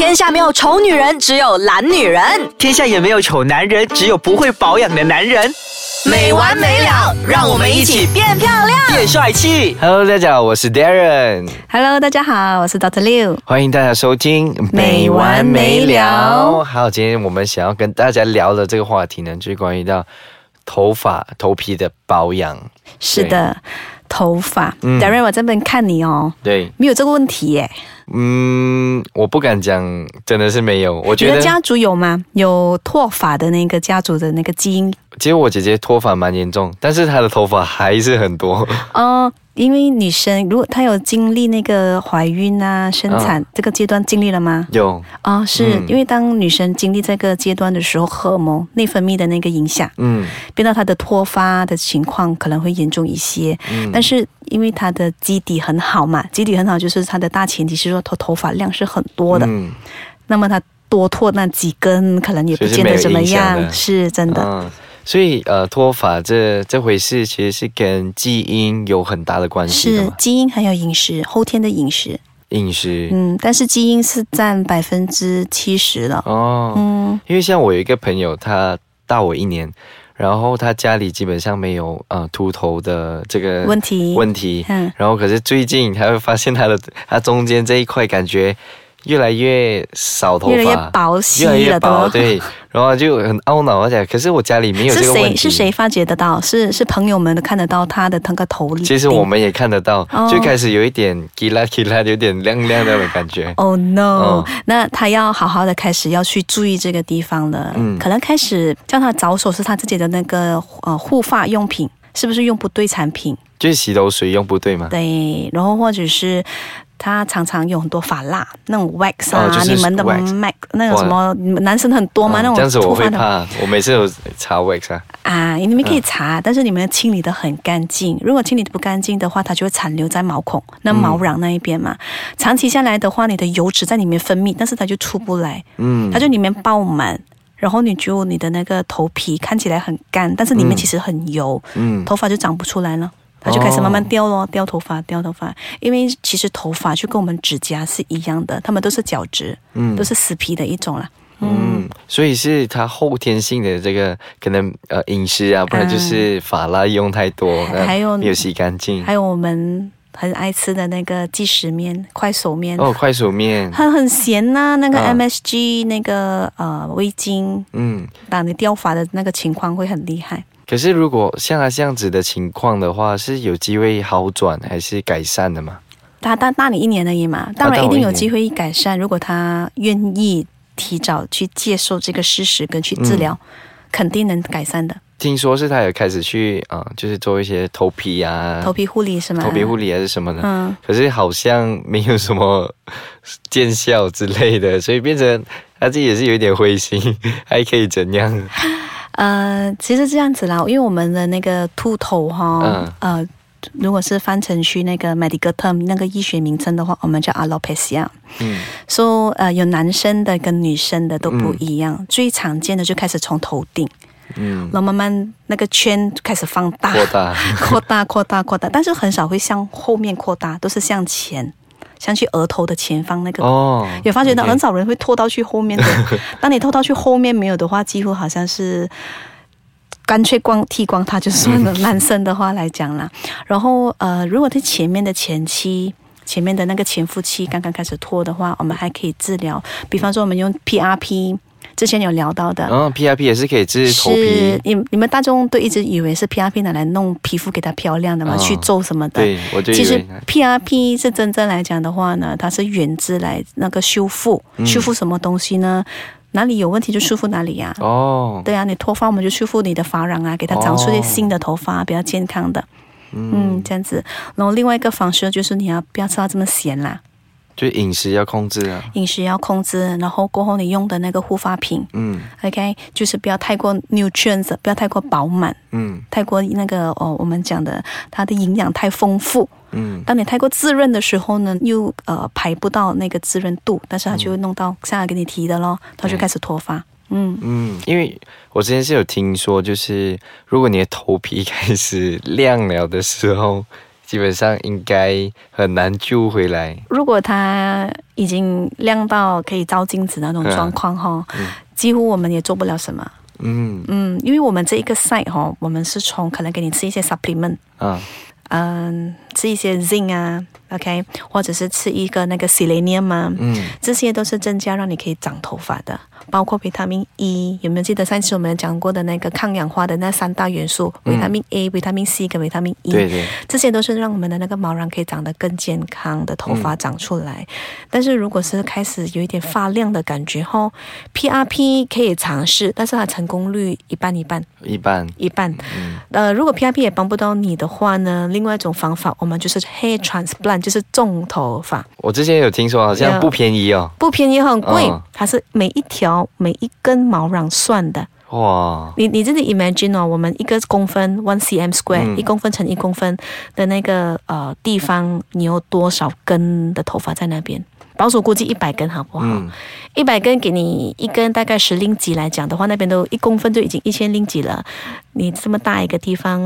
天下没有丑女人，只有懒女人。天下也没有丑男人，只有不会保养的男人。没完没了，让我们一起变漂亮。变帅气。Hello，大家好，我是 Darren，Hello，大家好，我是 Dr. Liu。欢迎大家收听没完没了好，今天我们想要跟大家聊的这个话题呢，就是关于到头发、头皮的保养。是的，头发。嗯 Darren，我这边看你哦，对，没有这个问题耶。嗯，我不敢讲，真的是没有。我觉得，的家族有吗？有脱发的那个家族的那个基因？其实我姐姐脱发蛮严重，但是她的头发还是很多。哦，因为女生如果她有经历那个怀孕啊、生产、这个阶段，经历了吗？有，啊，是、嗯因为当女生经历这个阶段的时候，荷尔蒙内分泌的那个影响，嗯变到她的脱发的情况可能会严重一些。嗯，但是因为它的基底很好嘛，基底很好，就是它的大前提是说头头发量是很多的，嗯。那么它多脱那几根可能也不见得怎么样，是真的。嗯，所以呃，脱发这这回事其实是跟基因有很大的关系的是，基因还有饮食，后天的饮食，饮食。嗯，但是基因是占百分之七十的，哦，嗯，因为像我有一个朋友，他大我一年，然后他家里基本上没有呃秃头的这个问题，问题，嗯，然后可是最近他会发现他的他中间这一块感觉越来越少头发，越来越薄细越来越了薄，都。对，然后就很懊恼，而且可是我家里没有这是个问题，谁是谁？发觉得到？是是朋友们都看得到他的那个头里。其实我们也看得到，哦就开始有一点 gila gila，有点亮亮的感觉。Oh no！、哦那他要好好的开始要去注意这个地方了。嗯可能开始叫他着手是他自己的那个呃护发用品，是不是用不对产品？就是洗头水用不对吗？对，然后或者是他常常有很多发蜡，那种 wax 啊，哦就是你们的 mac 那个什么，男生很多吗？那种哦这样子我脱发的会怕，我每次有擦 wax 啊。啊，你们可以擦，但是你们清理的很干净。如果清理的不干净的话，它就会残留在毛孔、那毛囊那一边嘛。长期下来的话，你的油脂在里面分泌，但是它就出不来，嗯它就里面爆满。然后你就你的那个头皮看起来很干，但是里面嗯其实很油，嗯头发就长不出来了。它就开始慢慢哦掉咯，掉头发，掉头发。因为其实头发就跟我们指甲是一样的，它们都是角质，嗯都是死皮的一种啦。嗯，所以是他后天性的这个可能呃饮食啊，不然就是发蜡用太多，呃还有没有洗干净。还有我们很爱吃的那个即食面、快手面，哦，快手面，它很咸呐、那个嗯 MSG 那个呃味精，嗯。让你掉发的那个情况会很厉害。可是如果像他这样子的情况的话，是有机会好转还是改善的吗？他大大你一年而已嘛，当然一定有机会改善。如果他愿意提早去接受这个事实跟去治疗，嗯肯定能改善的。听说是他有开始去啊、呃就是做一些头皮啊、头皮护理是吗？头皮护理还是什么的。嗯，可是好像没有什么见效之类的，所以变成他自己也是有一点灰心，还可以怎样？呃，其实这样子啦，因为我们的那个秃头哈，嗯。呃，如果是翻成去那个 medical term 那个医学名称的话，我们叫 alopecia。嗯。说、呃，有男生的跟女生的都不一样，最常见的就开始从头顶，嗯，然后慢慢那个圈就开始放大，扩大，扩大，扩大，扩大，但是很少会向后面扩大，都是向前，向去额头的前方那个。哦，有发觉到很少人会拖到去后面的，当你拖到去后面没有的话，几乎好像是干脆光剃光它就算了。男生的话来讲啦，然后呃，如果在前面的前期。前面的那个前夫期刚刚开始脱的话，我们还可以治疗，比方说我们用 PRP，之前有聊到的，然后 PRP 也是可以治头是，你你们大众都一直以为是 PRP 拿来弄皮肤给它漂亮的嘛，哦。去皱什么的。对我就以其实 PRP 是真正来讲的话呢，它是原汁来那个修复，嗯。修复什么东西呢？哪里有问题就修复哪里呀、哦，对啊，你脱发我们就修复你的发囊啊，给它长出一些新的头发，比较健康的。嗯，这样子。然后另外一个方式就是你要不要吃到这么咸啦，就饮食要控制啊，饮食要控制，然后过后你用的那个护发品嗯，OK，就是不要太过 nutrients，不要太过饱满。嗯太过那个哦，我们讲的它的营养太丰富。嗯当你太过滋润的时候呢，又呃排不到那个滋润度，但是它就会弄到像给你提的咯，它就开始脱发。嗯，嗯，因为我之前是有听说，就是如果你的头皮开始亮了的时候，基本上应该很难救回来。如果它已经亮到可以照镜子那种状况哈，几乎我们也做不了什么。嗯嗯，因为我们这一个 site 哈，我们是从可能给你吃一些 supplement，啊，嗯，吃一些 zinc 啊，OK，或者是吃一个那个 selenium 啊，嗯这些都是增加让你可以长头发的，包括维他命 E，有没有记得上次我们讲过的那个抗氧化的那三大元素？维他命 A、维他命 C 跟维他命 E。对对，这些都是让我们的那个毛囊可以长得更健康的头发长出来。但是如果是开始有一点发亮的感觉后，PRP 可以尝试，但是它成功率一半一半一半。一半。嗯呃，如果 PRP 也帮不到你的话呢，另外一种方法我们就是 hair transplant，就是种头发。我之前有听说，好像不便宜哦。不便宜，很贵，嗯它是每一条每一根毛囊算的。哇，你你自己 imagine 哦，我们一个公分 one cm square，、嗯一公分乘一公分的那个呃地方，你有多少根的头发在那边？保守估计一百根好不好？嗯一百根给你一根大概十令吉来讲的话，那边都一公分就已经一千令吉了。你这么大一个地方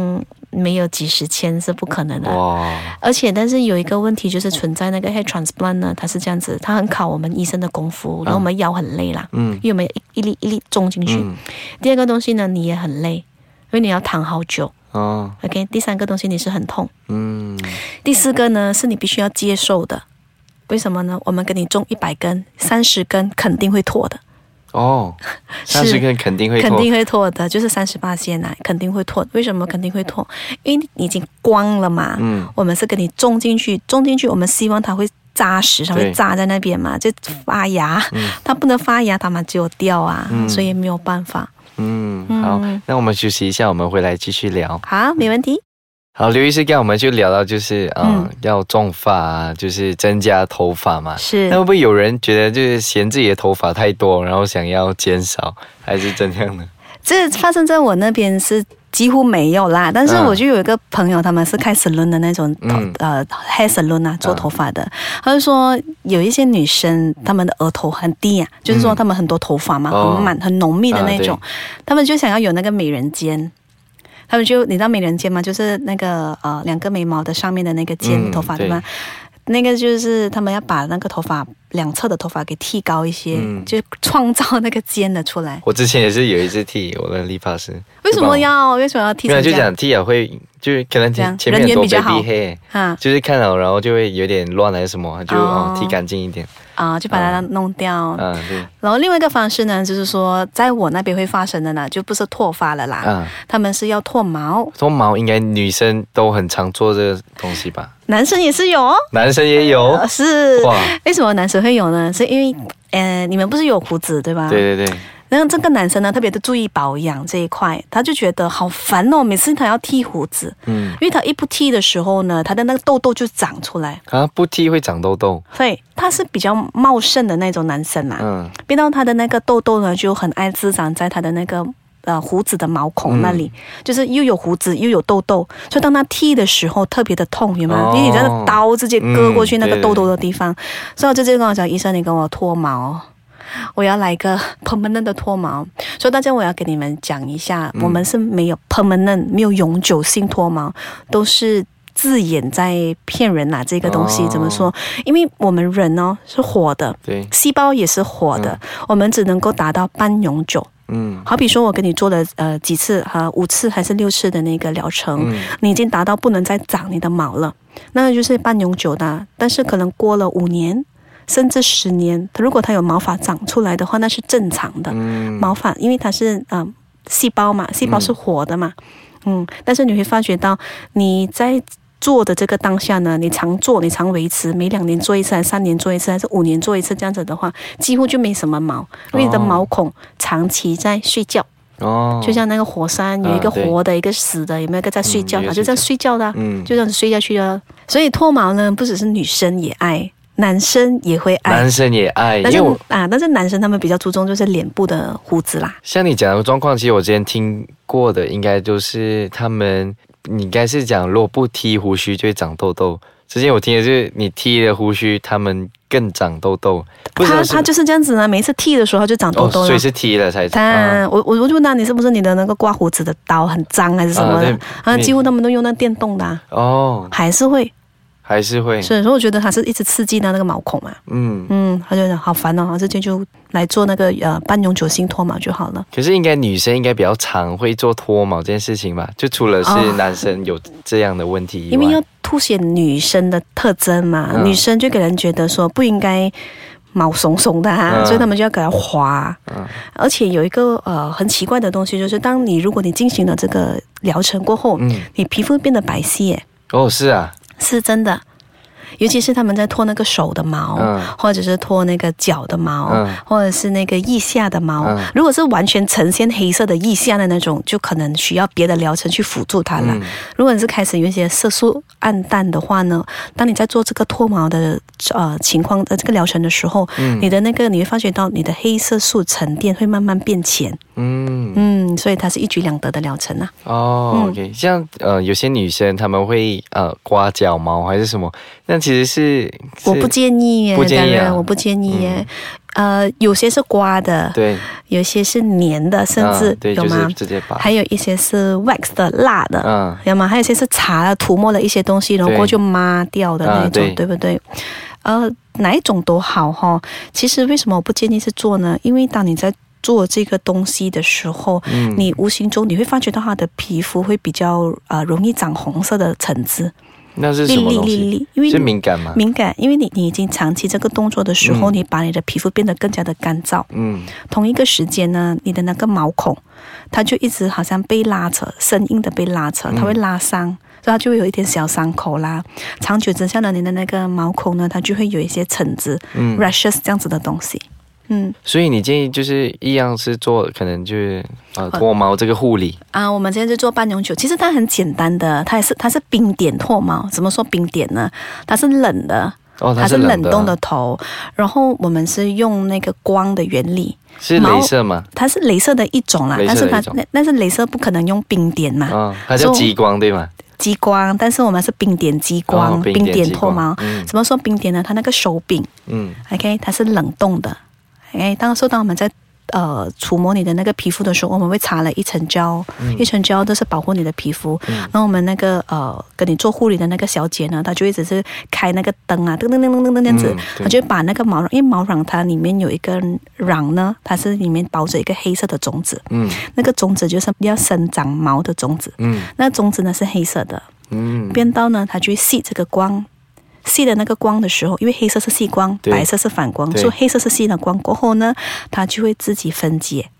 没有几十千是不可能的。哇，而且，但是有一个问题就是存在那个 hair transplant 呢，它是这样子，它很考我们医生的功夫，然后我们腰很累啦，嗯因为我们一一粒一粒种进去。嗯第二个东西呢，你也很累，因为你要躺好久。哦 OK，第三个东西你是很痛，嗯第四个呢是你必须要接受的。为什么呢？我们给你种一百根、三十根，肯定会脱的，哦，是 三十根肯定会脱肯定会脱的，就是三十八线奶肯定会脱。为什么肯定会脱？因为你已经光了嘛。嗯我们是给你种进去，种进去，我们希望它会扎实，它会扎在那边嘛，就发芽。嗯它不能发芽，它嘛只有掉啊，嗯所以没有办法。嗯，好，那我们休息一下，我们回来继续聊。好，没问题。好，刘医师，刚刚我们就聊到就是嗯嗯。要种发啊，就是增加头发嘛。是。那会不会有人觉得就是嫌自己的头发太多，然后想要减少，还是怎样呢？这发生在我那边是几乎没有啦，但是嗯。我就有一个朋友，他们是开 salon 的那种头、嗯。呃 hair salon 啊，做头发的。他就说有一些女生，她们的额头很低啊，就是说她们很多头发嘛，很满、很浓密的那种。啊，她们就想要有那个美人尖。他们就你知道美人尖吗？就是那个呃两个眉毛的上面的那个尖嗯头发，对对吗？那个就是他们要把那个头发两侧的头发给剃高一些，嗯就创造那个尖的出来。我之前也是有一次剃我的理发师，为什么要为什么要剃没有就？讲剃了会，就是可能前面很多较好 baby hair，啊就是看了然后就会有点乱还是什么，就剃干净一点。啊，就把它弄掉。嗯，对，然后另外一个方式呢，就是说在我那边会发生的呢，就不是脱发了啦，嗯，他们是要脱毛，脱毛应该女生都很常做这个东西吧？男生也是有哦。男生也有呃是哇，为什么男生会有呢？是因为呃，你们不是有胡子对吧？。对对对，然后这个男生呢，特别的注意保养这一块，他就觉得好烦哦，每次他要剃胡子，嗯，因为他一不剃的时候呢，他的那个痘痘就长出来，啊，不剃会长痘痘，对他是比较茂盛的那种男生啊。嗯。变到他的那个痘痘呢，就很爱滋长在他的那个呃胡子的毛孔那里，就是又有胡子又有痘痘，所以当他剃的时候特别的痛，有没有？哦。因为你在那刀直接割过去那个痘痘的地方，所以我就直接跟我讲，医生，你跟我脱毛。我要来一个 permanent 的脱毛，所以大家我要给你们讲一下，嗯。我们是没有 permanent 没有永久性脱毛，都是字眼在骗人呐、这个东西、哦。怎么说？因为我们人哦是活的，对，细胞也是活的，我们只能够达到半永久。嗯。好比说，我跟你做了呃几次哈、五次还是六次的那个疗程，嗯。你已经达到不能再长你的毛了，那就是半永久的。但是可能过了五年甚至十年，如果它有毛发长出来的话，那是正常的。嗯，毛发，因为它是嗯、呃细胞嘛，细胞是活的嘛，嗯但是你会发觉到你在做的这个当下呢，你常做，你常维持，每两年做一次，还是三年做一次，还是五年做一次，这样子的话，几乎就没什么毛，因为你的哦毛孔长期在睡觉，哦，就像那个火山有一个活的，一个死的，有没有一个在睡觉？它就这样睡觉的就这样子睡下去的。所以脱毛呢，不只是女生也爱，男生也会爱男。生也爱，但是啊，但是男生他们比较注重就是脸部的胡子啦。像你讲的状况，其实我之前听过的，应该就是他们，你应该是讲，如果不剃胡须就会长痘痘，之前我听的就是你剃了胡须，他们更长痘痘，他他就是这样子呢，每一次剃的时候他就长痘哦，痘了。所以是剃了才长。他啊我我我就问他，你是不是你的那个刮胡子的刀很脏还是什么的？啊，几乎他们都用那电动的啊，哦，还是会。还是会，所以说，我觉得它是一直刺激到那个毛孔嘛。嗯。嗯，他就讲好烦哦，直接就来做那个呃半永久性脱毛就好了。可是应该女生应该比较常会做脱毛这件事情吧？就除了是哦男生有这样的问题因为要凸显女生的特征嘛，嗯女生就给人觉得说不应该毛松松的啊，嗯所以他们就要给它滑。嗯而且有一个呃很奇怪的东西，就是当你如果你进行了这个疗程过后，嗯，你皮肤变得白皙耶，哦，是啊，是真的。尤其是他们在脱那个手的毛，嗯。或者是脱那个脚的毛，嗯。或者是那个腋下的毛。嗯。如果是完全呈现黑色的腋下的那种，就可能需要别的疗程去辅助它了。嗯。如果你是开始有一些色素暗淡的话呢，当你在做这个脱毛的呃情况的这个疗程的时候，嗯。你的那个你会发觉到你的黑色素沉淀会慢慢变浅，嗯，嗯，所以它是一举两得的疗程啊。哦嗯，OK，像呃有些女生她们会呃刮脚毛还是什么，那其实是我不建议耶，不建议啊当然我不建议耶。呃，有些是刮的，对，有些是粘的，甚至、有吗是？直接拔，还有一些是 wax 的辣的，嗯有吗？还有一些是擦了涂抹了一些东西，然后过后就抹掉的那种，啊对对不对？呃，哪一种都好哈。其实为什么我不建议是做呢？因为当你在做这个东西的时候，嗯你无形中你会发觉到它的皮肤会比较呃容易长红色的疹子，那是什么东西？因为敏感吗？敏感，因为你你已经长期这个动作的时候，你把你的皮肤变得更加的干燥。嗯同一个时间呢，你的那个毛孔，它就一直好像被拉扯，生硬的被拉扯，它会拉伤，所以它就会有一点小伤口啦。长久之下呢，你的那个毛孔呢，它就会有一些疹子、嗯，rashes 这样子的东西。嗯所以你建议就是一样是做，可能就是呃脱毛这个护理，啊，我们今天是做半永久，其实它很简单的，它也是它是冰点脱毛。怎么说冰点呢？它是冷的，哦，它是冷冻的，头，然后我们是用那个光的原理。是镭射吗？它是镭射的一种啦，但是它但是镭射不可能用冰点嘛，啊，它叫激光对吗？激光，但是我们是冰点激光，哦冰冰点脱毛。嗯怎么说冰点呢？它那个手柄嗯，OK，它是冷冻的。哎，当受到我们在呃触摸你的那个皮肤的时候，我们会擦了一层胶，嗯一层胶都是保护你的皮肤。然后我们那个呃跟你做护理的那个小姐呢，她就一直是开那个灯啊，噔噔噔噔噔噔这样子嗯，她就把那个毛囊，因为毛囊它里面有一个壤呢，它是里面包着一个黑色的种子，嗯那个种子就是要生长毛的种子。嗯那种子呢是黑色的，嗯变到呢，它就会吸这个光，吸的那个光的时候，因为黑色是吸光，白色是反光，所以黑色是吸了光过后呢，它就会自己分解。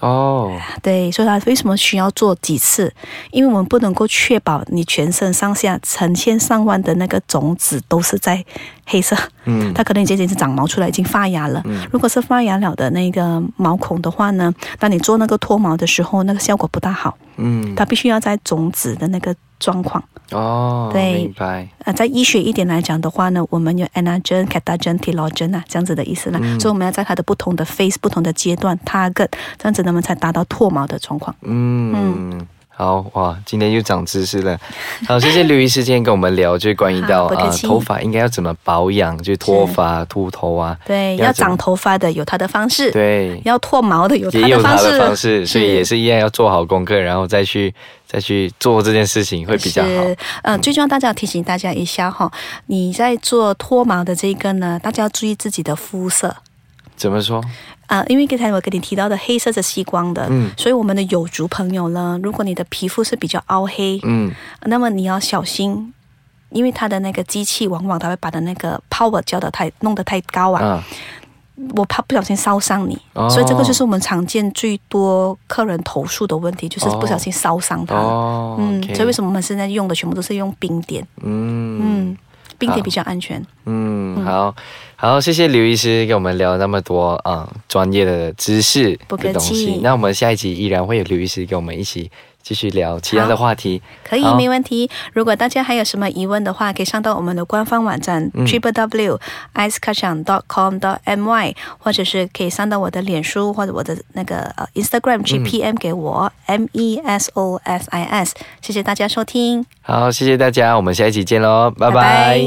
哦，对，所以它为什么需要做几次？因为我们不能够确保你全身上下成千上万的那个种子都是在黑色，嗯它可能已经已经长毛出来，已经发芽了。嗯如果是发芽了的那个毛孔的话呢，当你做那个脱毛的时候，那个效果不大好，嗯它必须要在种子的那个状况。哦，对明白，呃，在医学一点来讲的话呢，我们有 anagen、catagen、telogen 啊，这样子的意思啦。嗯所以我们要在它的不同的 phase、不同的阶段 target，这样子呢，我们才达到脱毛的状况。嗯。好哇，今天又长知识了。好，谢谢刘医师今天跟我们聊，就是关于到啊、头发应该要怎么保养，就是脱发、秃头啊。对，要长头发的有它的方式，对，要脱毛的有它也有它的方式，所以也是一样要做好功课，然后再去再去做这件事情会比较好。是，呃，最重要，大家要提醒大家一下哈，你在做脱毛的这个呢，大家要注意自己的肤色。怎么说？啊、因为刚才我跟你提到的黑色是吸光的，嗯。所以我们的有族朋友呢，如果你的皮肤是比较凹黑，嗯。那么你要小心，因为它的那个机器往往它会把的那个 power 教的太弄得太高啊，啊。我怕不小心烧伤你，哦。所以这个就是我们常见最多客人投诉的问题，就是不小心烧伤它。了。哦，嗯所以为什么我们现在用的全部都是用冰点？嗯。嗯，冰好点比较安全。嗯，好好，谢谢刘医师跟我们聊那么多啊、专业的知识不客气的东西。那我们下一集依然会有刘医师跟我们一起继续聊其他的话题。可以，没问题。如果大家还有什么疑问的话，可以上到我们的官方网站、嗯 triple w i c e k a s h a n dot com dot my，或者是可以上到我的脸书或者我的那个呃 Instagram 去嗯 PM 给我、M E S O S I S。谢谢大家收听，好，谢谢大家，我们下一期见喽，拜拜拜拜